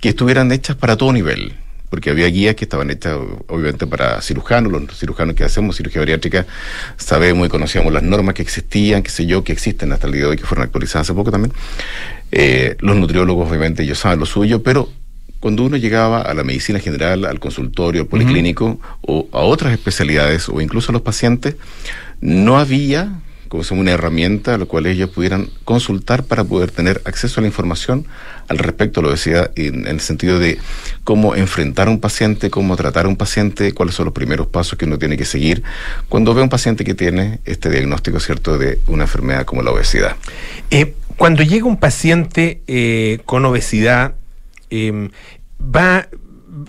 que estuvieran hechas para todo nivel. Porque había guías que estaban hechas, obviamente, para cirujanos. Los cirujanos que hacemos cirugía bariátrica sabemos y conocíamos las normas que existían, qué sé yo, que existen hasta el día de hoy, que fueron actualizadas hace poco también. Eh, los nutriólogos, obviamente, ellos saben lo suyo, pero cuando uno llegaba a la medicina general, al consultorio, al policlínico o a otras especialidades o incluso a los pacientes, no había como si una herramienta a la cual ellos pudieran consultar para poder tener acceso a la información al respecto de la obesidad en, en el sentido de cómo enfrentar a un paciente, cómo tratar a un paciente, cuáles son los primeros pasos que uno tiene que seguir cuando ve a un paciente que tiene este diagnóstico, ¿cierto?, de una enfermedad como la obesidad. Eh, cuando llega un paciente eh, con obesidad, eh, va,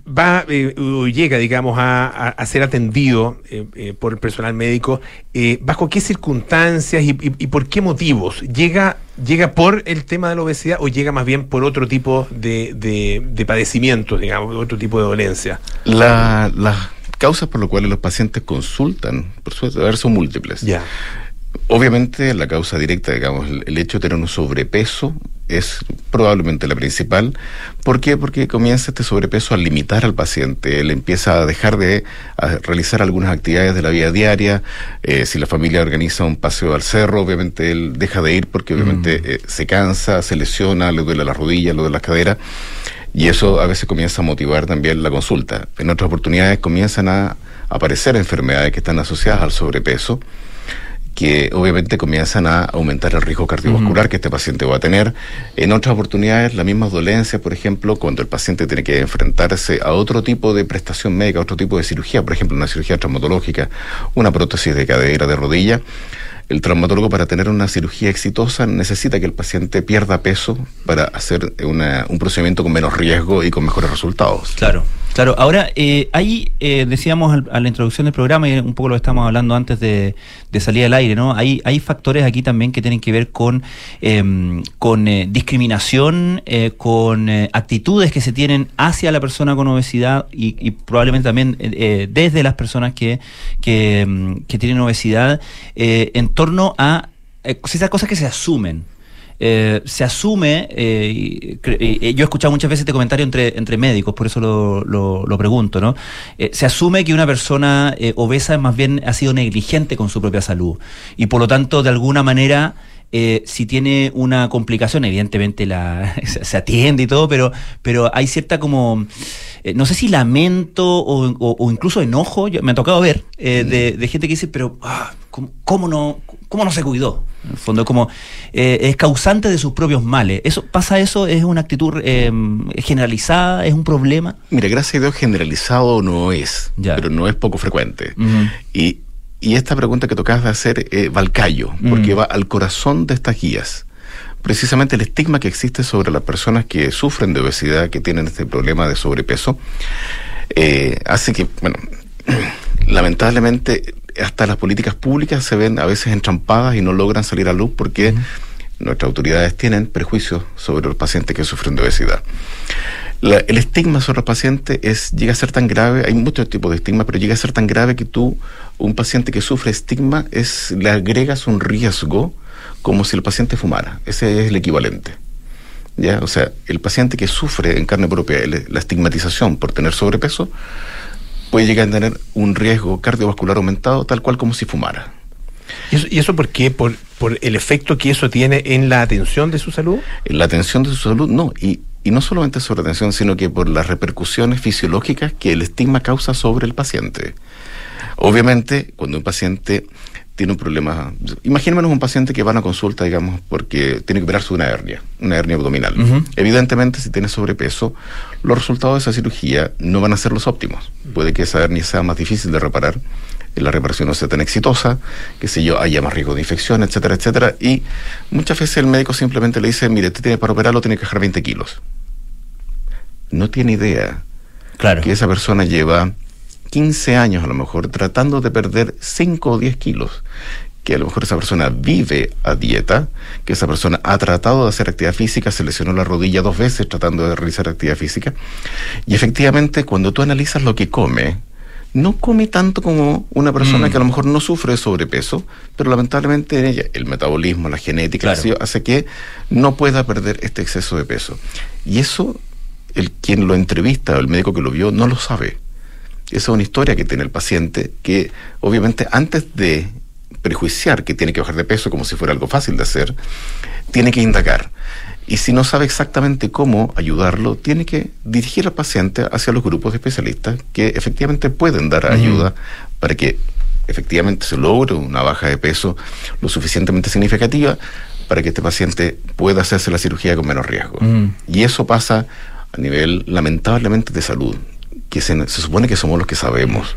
va eh, o llega, digamos, a, a- a ser atendido eh, eh, por el personal médico, eh, ¿bajo qué circunstancias y, y- y por qué motivos? ¿Llega, ¿Llega por el tema de la obesidad o llega más bien por otro tipo de, de, de padecimientos, digamos, otro tipo de dolencia? La- las causas por las cuales los pacientes consultan, por supuesto, a ver, son múltiples. Ya. Obviamente la causa directa, digamos, el, hecho de tener un sobrepeso es probablemente la principal. ¿Por qué? Porque comienza este sobrepeso a limitar al paciente. Él empieza a dejar de a realizar algunas actividades de la vida diaria. Eh, si la familia organiza un paseo al cerro, obviamente él deja de ir porque obviamente eh, se cansa, se lesiona, le duele la rodilla, le duele la cadera. Y eso a veces comienza a motivar también la consulta. En otras oportunidades comienzan a aparecer enfermedades que están asociadas al sobrepeso que obviamente comienzan a aumentar el riesgo cardiovascular que este paciente va a tener. En otras oportunidades, las mismas dolencias, por ejemplo, cuando el paciente tiene que enfrentarse a otro tipo de prestación médica, otro tipo de cirugía, por ejemplo, una cirugía traumatológica, una prótesis de cadera, de rodilla, el traumatólogo para tener una cirugía exitosa necesita que el paciente pierda peso para hacer una- un procedimiento con menos riesgo y con mejores resultados. Claro, claro. Ahora, eh, ahí eh, decíamos al- a la introducción del programa, y un poco lo estamos hablando antes de, de salir al aire, ¿no? Hay, hay factores aquí también que tienen que ver con, em, con eh, discriminación, eh, con eh, actitudes que se tienen hacia la persona con obesidad y, y probablemente también desde las personas que, que, em, que tienen obesidad en torno a eh, esas cosas que se asumen. Eh, se asume, eh, y yo he escuchado muchas veces este comentario entre, entre médicos, por eso lo, lo- pregunto, ¿no? Eh, se asume que una persona eh, obesa más bien ha sido negligente con su propia salud y por lo tanto de alguna manera eh, si tiene una complicación, evidentemente la, <laughs> se, atiende y todo, pero, pero hay cierta como, eh, no sé si lamento o, o- o incluso enojo, yo- me ha tocado ver, eh, de, de gente que dice, pero ah, ¿cómo, cómo no, ¿cómo no se cuidó? En el fondo, como es causante de sus propios males. Eso ¿Pasa eso? ¿Es una actitud generalizada? ¿Es un problema? Mira, gracias a Dios generalizado no es, pero no es poco frecuente. Y, y esta pregunta que tocabas de hacer eh, va al callo, porque Mm. va al corazón de estas guías. Precisamente el estigma que existe sobre las personas que sufren de obesidad, que tienen este problema de sobrepeso, eh, hace que, bueno, <clears throat> lamentablemente hasta las políticas públicas se ven a veces entrampadas y no logran salir a luz porque nuestras autoridades tienen prejuicios sobre los pacientes que sufren de obesidad. La- el estigma sobre los pacientes es, llega a ser tan grave, hay muchos tipos de estigma, pero llega a ser tan grave que tú, un paciente que sufre estigma, es, le agregas un riesgo como si el paciente fumara. Ese es el equivalente. ¿Ya? O sea, el paciente que sufre en carne propia la estigmatización por tener sobrepeso puede llegar a tener un riesgo cardiovascular aumentado tal cual como si fumara. ¿Y eso, y eso por qué? ¿Por, ¿Por el efecto que eso tiene en la atención de su salud? En la atención de su salud, no. Y, y no solamente sobre la atención, sino que por las repercusiones fisiológicas que el estigma causa sobre el paciente. Obviamente, cuando un paciente tiene un problema, imaginémonos un paciente que va a una consulta, digamos, porque tiene que operarse una hernia, una hernia abdominal. Evidentemente, si tiene sobrepeso, los resultados de esa cirugía no van a ser los óptimos. Puede que esa hernia sea más difícil de reparar, la reparación no sea tan exitosa, que sé yo, haya más riesgo de infección, etcétera, etcétera. Y muchas veces el médico simplemente le dice, mire, usted tiene para operarlo, tiene que dejar 20 kilos. No tiene idea claro. que esa persona lleva 15 años a lo mejor tratando de perder 5 o 10 kilos que a lo mejor esa persona vive a dieta, que esa persona ha tratado de hacer actividad física, se lesionó la rodilla dos veces tratando de realizar actividad física, y efectivamente cuando tú analizas lo que come, no come tanto como una persona Mm. que a lo mejor no sufre de sobrepeso, pero lamentablemente en ella el metabolismo, la genética, Claro. hace que no pueda perder este exceso de peso. Y eso, el quien lo entrevista o el médico que lo vio no lo sabe. Esa es una historia que tiene el paciente que obviamente antes de prejuiciar que tiene que bajar de peso como si fuera algo fácil de hacer, tiene que indagar. Y si no sabe exactamente cómo ayudarlo, tiene que dirigir al paciente hacia los grupos de especialistas que efectivamente pueden dar ayuda para que efectivamente se logre una baja de peso lo suficientemente significativa para que este paciente pueda hacerse la cirugía con menos riesgo. Y eso pasa a nivel, lamentablemente, de salud, que se, se supone que somos los que sabemos.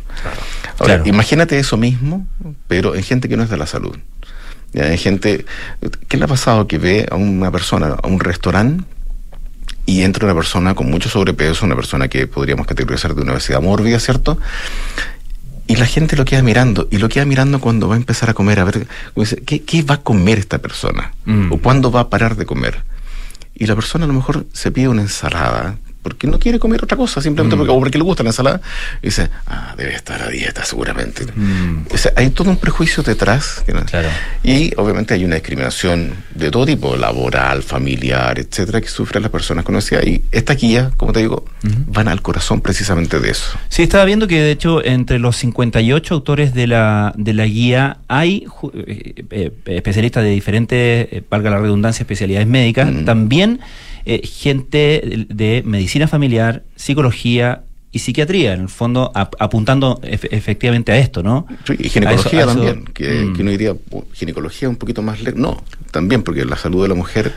Ahora, Claro. imagínate eso mismo, pero en gente que no es de la salud. Ya, Hay gente, ¿qué le ha pasado que ve a una persona, a un restaurante, y entra una persona con mucho sobrepeso, una persona que podríamos categorizar de una obesidad mórbida, ¿cierto? Y la gente lo queda mirando, y lo queda mirando cuando va a empezar a comer, a ver, dice, ¿qué, qué va a comer esta persona? Mm. ¿O cuándo va a parar de comer? Y la persona a lo mejor se pide una ensalada, porque no quiere comer otra cosa, simplemente Mm. porque, o porque le gusta la ensalada, y dice, ah, debe estar a dieta seguramente. Mm. O sea, hay todo un prejuicio detrás. no- Claro. Y obviamente hay una discriminación de todo tipo, laboral, familiar, etcétera, que sufren las personas con obesidad. Y esta guía, como te digo, van al corazón precisamente de eso. Sí, estaba viendo que de hecho entre los 58 autores de la, de la guía hay ju- eh, eh, especialistas de diferentes, eh, valga la redundancia, especialidades médicas, también eh, gente de, de medicina familiar, psicología y psiquiatría, en el fondo ap- apuntando ef- efectivamente a esto, ¿no? Sí, y ginecología A eso- a eso- también, que, Mm. que uno diría, "Oh, ginecología un poquito más lejos. No, también, porque la salud de la mujer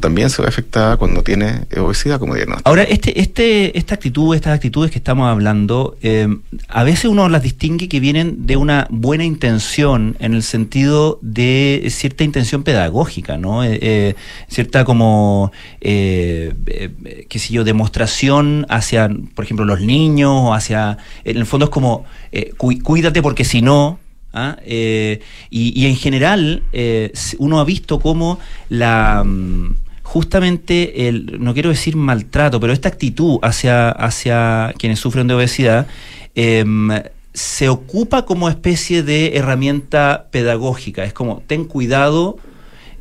también se ve afectada cuando tiene obesidad como diagnóstico. Ahora, este, este, esta actitud, estas actitudes que estamos hablando, eh, a veces uno las distingue que vienen de una buena intención en el sentido de cierta intención pedagógica, ¿no? Eh, eh, cierta como, eh, eh, qué sé yo, demostración hacia, por ejemplo, los niños o hacia, en el fondo es como, eh, cu- cuídate porque si no, ¿ah? Eh, y, y en general, eh, uno ha visto cómo la mm, justamente el, no quiero decir maltrato, pero esta actitud hacia, hacia quienes sufren de obesidad em, se ocupa como especie de herramienta pedagógica. Es como, ten cuidado.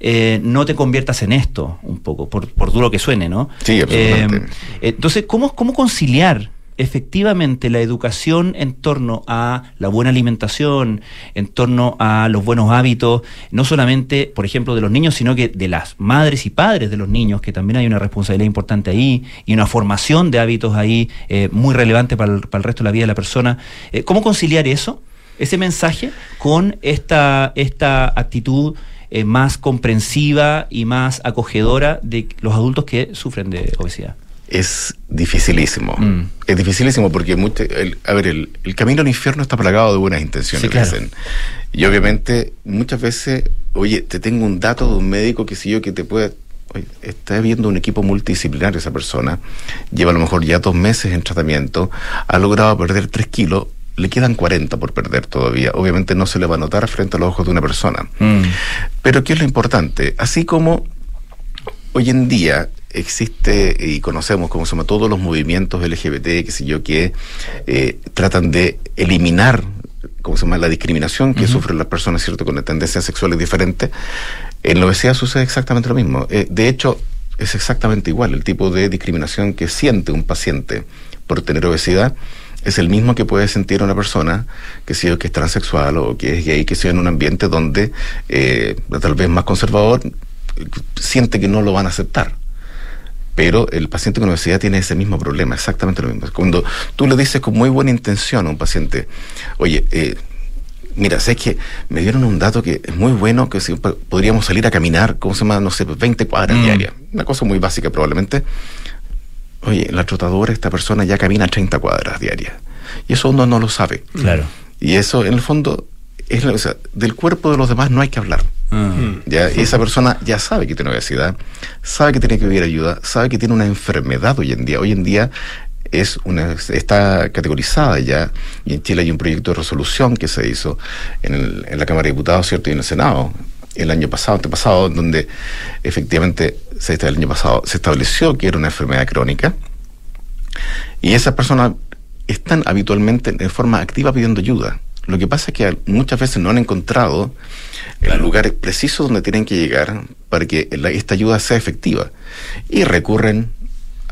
eh, no te conviertas en esto, un poco, por, por duro que suene, ¿no? Sí, absolutamente. Em, entonces, ¿cómo, ¿cómo conciliar efectivamente la educación en torno a la buena alimentación, en torno a los buenos hábitos, no solamente, por ejemplo, de los niños, sino que de las madres y padres de los niños, que también hay una responsabilidad importante ahí y una formación de hábitos ahí eh, muy relevante para el, resto de la vida de la persona? Eh, ¿Cómo conciliar eso? ese mensaje con esta, esta actitud eh, más comprensiva y más acogedora de los adultos que sufren de obesidad. Es dificilísimo. Mm. Es dificilísimo porque, mucho- el- a ver, el, el camino al infierno está plagado de buenas intenciones, Sí, claro. dicen. Y obviamente, muchas veces, oye, te tengo un dato de un médico que si yo que te puede. Oye, está viendo un equipo multidisciplinario esa persona, lleva a lo mejor ya dos meses en tratamiento, ha logrado perder tres kilos, le quedan 40 por perder todavía. Obviamente no se le va a notar frente a los ojos de una persona. Pero ¿qué es lo importante? Así como hoy en día existe y conocemos como se llama todos los movimientos LGBT, que sé yo, que eh, tratan de eliminar como se llama la discriminación que sufren las personas, ¿cierto?, con tendencias sexuales diferentes. En la obesidad sucede exactamente lo mismo. Eh, de hecho, es exactamente igual. El tipo de discriminación que siente un paciente por tener obesidad es el mismo que puede sentir una persona que yo, que es transexual o que es gay, que sea en un ambiente donde eh, tal vez más conservador siente que no lo van a aceptar. Pero el paciente con obesidad tiene ese mismo problema, exactamente lo mismo. Cuando tú le dices con muy buena intención a un paciente, oye, eh, mira, sé que me dieron un dato que es muy bueno, que si po- podríamos salir a caminar, ¿cómo se llama? No sé, 20 cuadras Mm. diarias. Una cosa muy básica probablemente. Oye, la trotadora, esta persona ya camina 30 cuadras diarias. Y eso uno no lo sabe. Claro. Y eso, en el fondo, es la- o sea, del cuerpo de los demás no hay que hablar. Ya, y esa persona ya sabe que tiene obesidad, sabe que tiene que pedir ayuda, sabe que tiene una enfermedad hoy en día. Hoy en día es una, está categorizada ya, y en Chile hay un proyecto de resolución que se hizo en, el- en la Cámara de Diputados, ¿cierto? Y en el Senado el año pasado, antepasado, donde efectivamente se, el año pasado se estableció que era una enfermedad crónica. Y esas personas están habitualmente en forma activa pidiendo ayuda. Lo que pasa es que muchas veces no han encontrado el lugar preciso donde tienen que llegar para que la- esta ayuda sea efectiva. Y recurren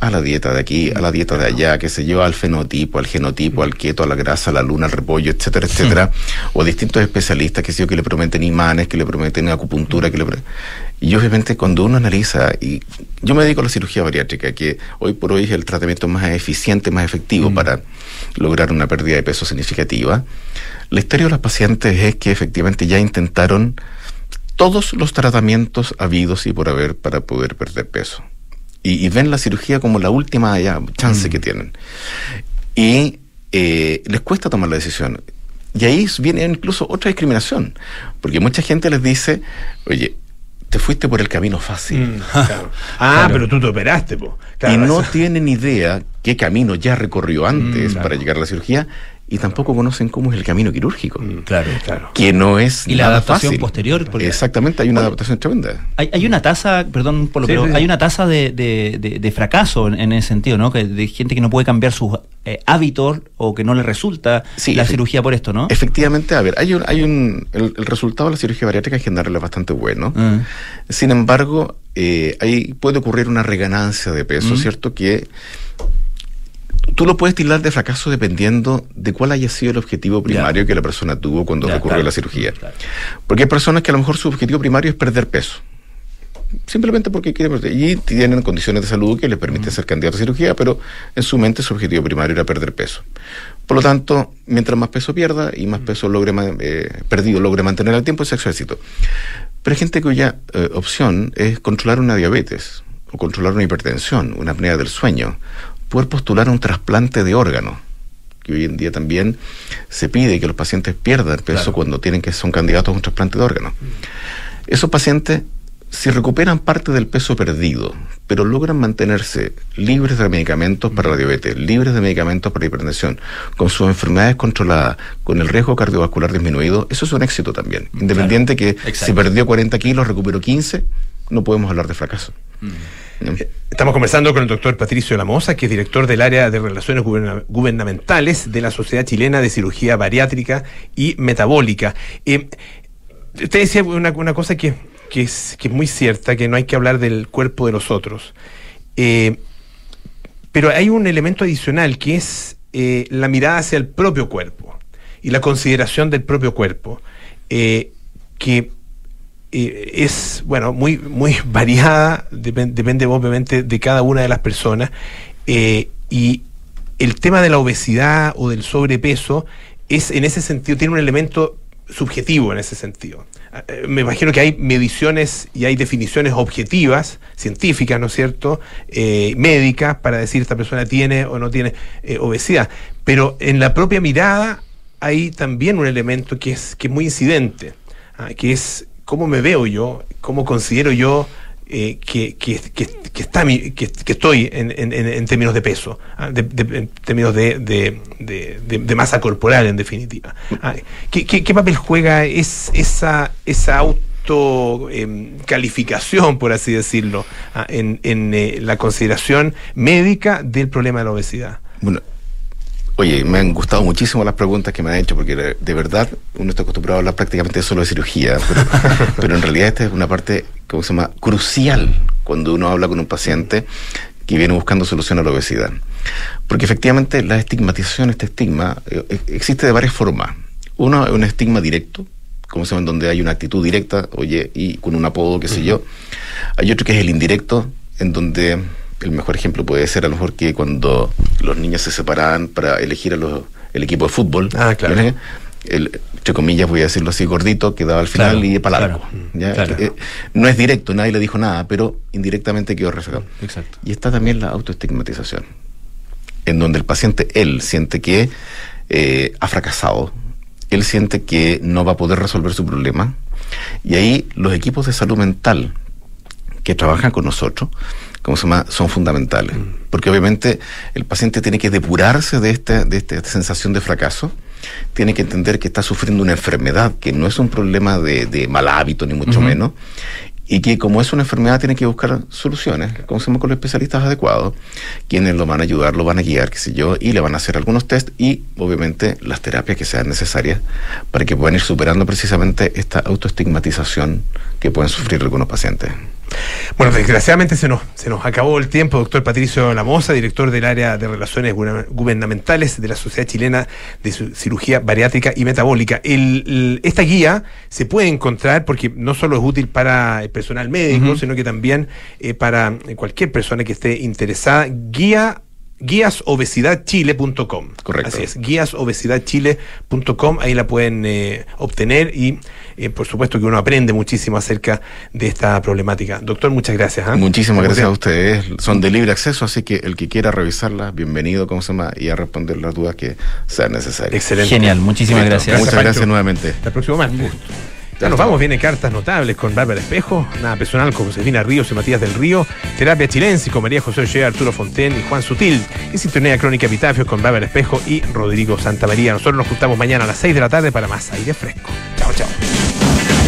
a la dieta de aquí, a la dieta de allá, que se lleva al fenotipo, al genotipo, al keto, a la grasa, a la luna, al repollo, etcétera, etcétera, <laughs> o distintos especialistas que, yo, que le prometen imanes, que le prometen acupuntura, que le y obviamente cuando uno analiza, y yo me dedico a la cirugía bariátrica, que hoy por hoy es el tratamiento más eficiente, más efectivo para lograr una pérdida de peso significativa, la historia de los pacientes es que efectivamente ya intentaron todos los tratamientos habidos y por haber para poder perder peso. Y, y ven la cirugía como la última ya, chance que tienen. Y eh, les cuesta tomar la decisión. Y ahí viene incluso otra discriminación, porque mucha gente les dice, oye, te fuiste por el camino fácil. <laughs> Ah, pero tú te operaste, po. Claro, y no eso- tienen idea qué camino ya recorrió antes para llegar a la cirugía y tampoco conocen cómo es el camino quirúrgico. Claro, claro. Que no es Y la nada adaptación fácil. posterior, porque- Exactamente, hay una adaptación tremenda. Hay, hay una tasa, perdón, Polo, Sí, pero sí, sí. hay una tasa de, de- de- de fracaso en, en ese sentido, ¿no? Que de gente que no puede cambiar sus eh, hábitos o que no le resulta la cirugía por esto, ¿no? Efectivamente, a ver, hay un, hay un el, el resultado de la cirugía bariátrica en general es bastante bueno. Ah. Sin embargo, eh, ahí puede ocurrir una reganancia de peso, Mm. ¿cierto? Que tú lo puedes tildar de fracaso dependiendo de cuál haya sido el objetivo primario que la persona tuvo cuando Ya, recurrió claro. a la cirugía. Porque hay personas que a lo mejor su objetivo primario es perder peso. Simplemente porque quieren perder. Y tienen condiciones de salud que les permiten ser candidatos a cirugía, pero en su mente su objetivo primario era perder peso. Por lo tanto, mientras más peso pierda y más peso logre eh, perdido logre mantener al tiempo, es su éxito. Pero hay gente cuya eh, opción es controlar una diabetes, o controlar una hipertensión, una apnea del sueño, poder postular un trasplante de órgano, que hoy en día también se pide que los pacientes pierdan peso cuando tienen que son candidatos a un trasplante de órgano. Esos pacientes, si recuperan parte del peso perdido, pero logran mantenerse libres de medicamentos para la diabetes, libres de medicamentos para la hipertensión, con sus enfermedades controladas, con el riesgo cardiovascular disminuido, eso es un éxito también. Independiente que si perdió 40 kilos, recuperó 15, no podemos hablar de fracaso. Estamos conversando con el doctor Patricio Lamosa, que es director del área de Relaciones Guberna- Gubernamentales de la Sociedad Chilena de Cirugía Bariátrica y Metabólica. Eh, usted decía una, cosa que, es, muy cierta, que no hay que hablar del cuerpo de los otros. Eh, pero hay un elemento adicional que es eh, la mirada hacia el propio cuerpo y la consideración del propio cuerpo, eh, que es, bueno, muy, muy <laughs> variada, depen- depende obviamente de cada una de las personas, eh, y el tema de la obesidad o del sobrepeso es en ese sentido, tiene un elemento subjetivo en ese sentido. Ah, eh, Me imagino que hay mediciones y hay definiciones objetivas, científicas, ¿no es cierto? Eh, médicas, para decir esta persona tiene o no tiene obesidad. Pero en la propia mirada hay también un elemento que es, que es muy incidente, ah, que es cómo me veo yo, cómo considero yo eh, que, que, está mi- que, estoy en, en- en- términos de peso, ah, de- en términos de, de- masa corporal, en definitiva. Ah, ¿qué, papel juega es, esa, esa auto em, calificación, por así decirlo, ah, en, en, eh, la consideración médica del problema de la obesidad? Bueno, oye, me han gustado muchísimo las preguntas que me han hecho, porque de, verdad uno está acostumbrado a hablar prácticamente solo de cirugía, pero, <laughs> pero en realidad esta es una parte, ¿cómo se llama?, crucial cuando uno habla con un paciente que viene buscando solución a la obesidad. Porque efectivamente la estigmatización, este estigma, eh, eh, existe de varias formas. Uno es un estigma directo, como se llama, en donde hay una actitud directa, oye, y con un apodo, qué sé yo. Hay otro que es el indirecto, en donde el mejor ejemplo puede ser a lo mejor que cuando los niños se separaban para elegir a los, el equipo de fútbol, Ah, claro. el, entre comillas voy a decirlo así gordito, quedaba al final Claro, y para largo. claro. Eh, no es directo, nadie le dijo nada, pero indirectamente quedó reflejado. Exacto. Y está también la autoestigmatización, en donde el paciente, él, siente que eh, ha fracasado, él siente que no va a poder resolver su problema, y ahí los equipos de salud mental que trabajan con nosotros, ¿cómo se llama?, son fundamentales. Porque obviamente el paciente tiene que depurarse de esta, de esta sensación de fracaso, tiene que entender que está sufriendo una enfermedad, que no es un problema de, de mal hábito, ni mucho Ujú. menos, y que como es una enfermedad tiene que buscar soluciones, como se llama, con los especialistas adecuados, quienes lo van a ayudar, lo van a guiar, qué sé yo, y le van a hacer algunos test y obviamente las terapias que sean necesarias para que puedan ir superando precisamente esta autoestigmatización que pueden sufrir algunos pacientes. Bueno, desgraciadamente se nos, se nos acabó el tiempo, doctor Patricio Lamosa, director del área de Relaciones Guberna- Gubernamentales de la Sociedad Chilena de Ci- Cirugía Bariátrica y Metabólica. El- el- esta guía se puede encontrar porque no solo es útil para el personal médico, sino que también eh, para cualquier persona que esté interesada. Guía guíasobesidadchile.com. Correcto. Así es, guíasobesidadchile.com, ahí la pueden eh, obtener y eh, por supuesto que uno aprende muchísimo acerca de esta problemática. Doctor, muchas gracias. ¿ah? Muchísimas Como gracias a ustedes. Son de libre acceso, así que el que quiera revisarlas, bienvenido, ¿cómo se llama? Y a responder las dudas que sean necesarias. Excelente. Genial, muchísimas gracias. Muchas Pancho. gracias nuevamente. Hasta el próximo martes. Ya nos vamos, vienen cartas notables con Bárbara Espejo, nada personal con Josefina Ríos y Matías del Río, Terapia Chilense con María José Ollea, Arturo Fonten y Juan Sutil, y Sintonía Crónica Epitafios con Bárbara Espejo y Rodrigo Santamaría. Nosotros nos juntamos mañana a las 6 de la tarde para más aire fresco. Chao, chao.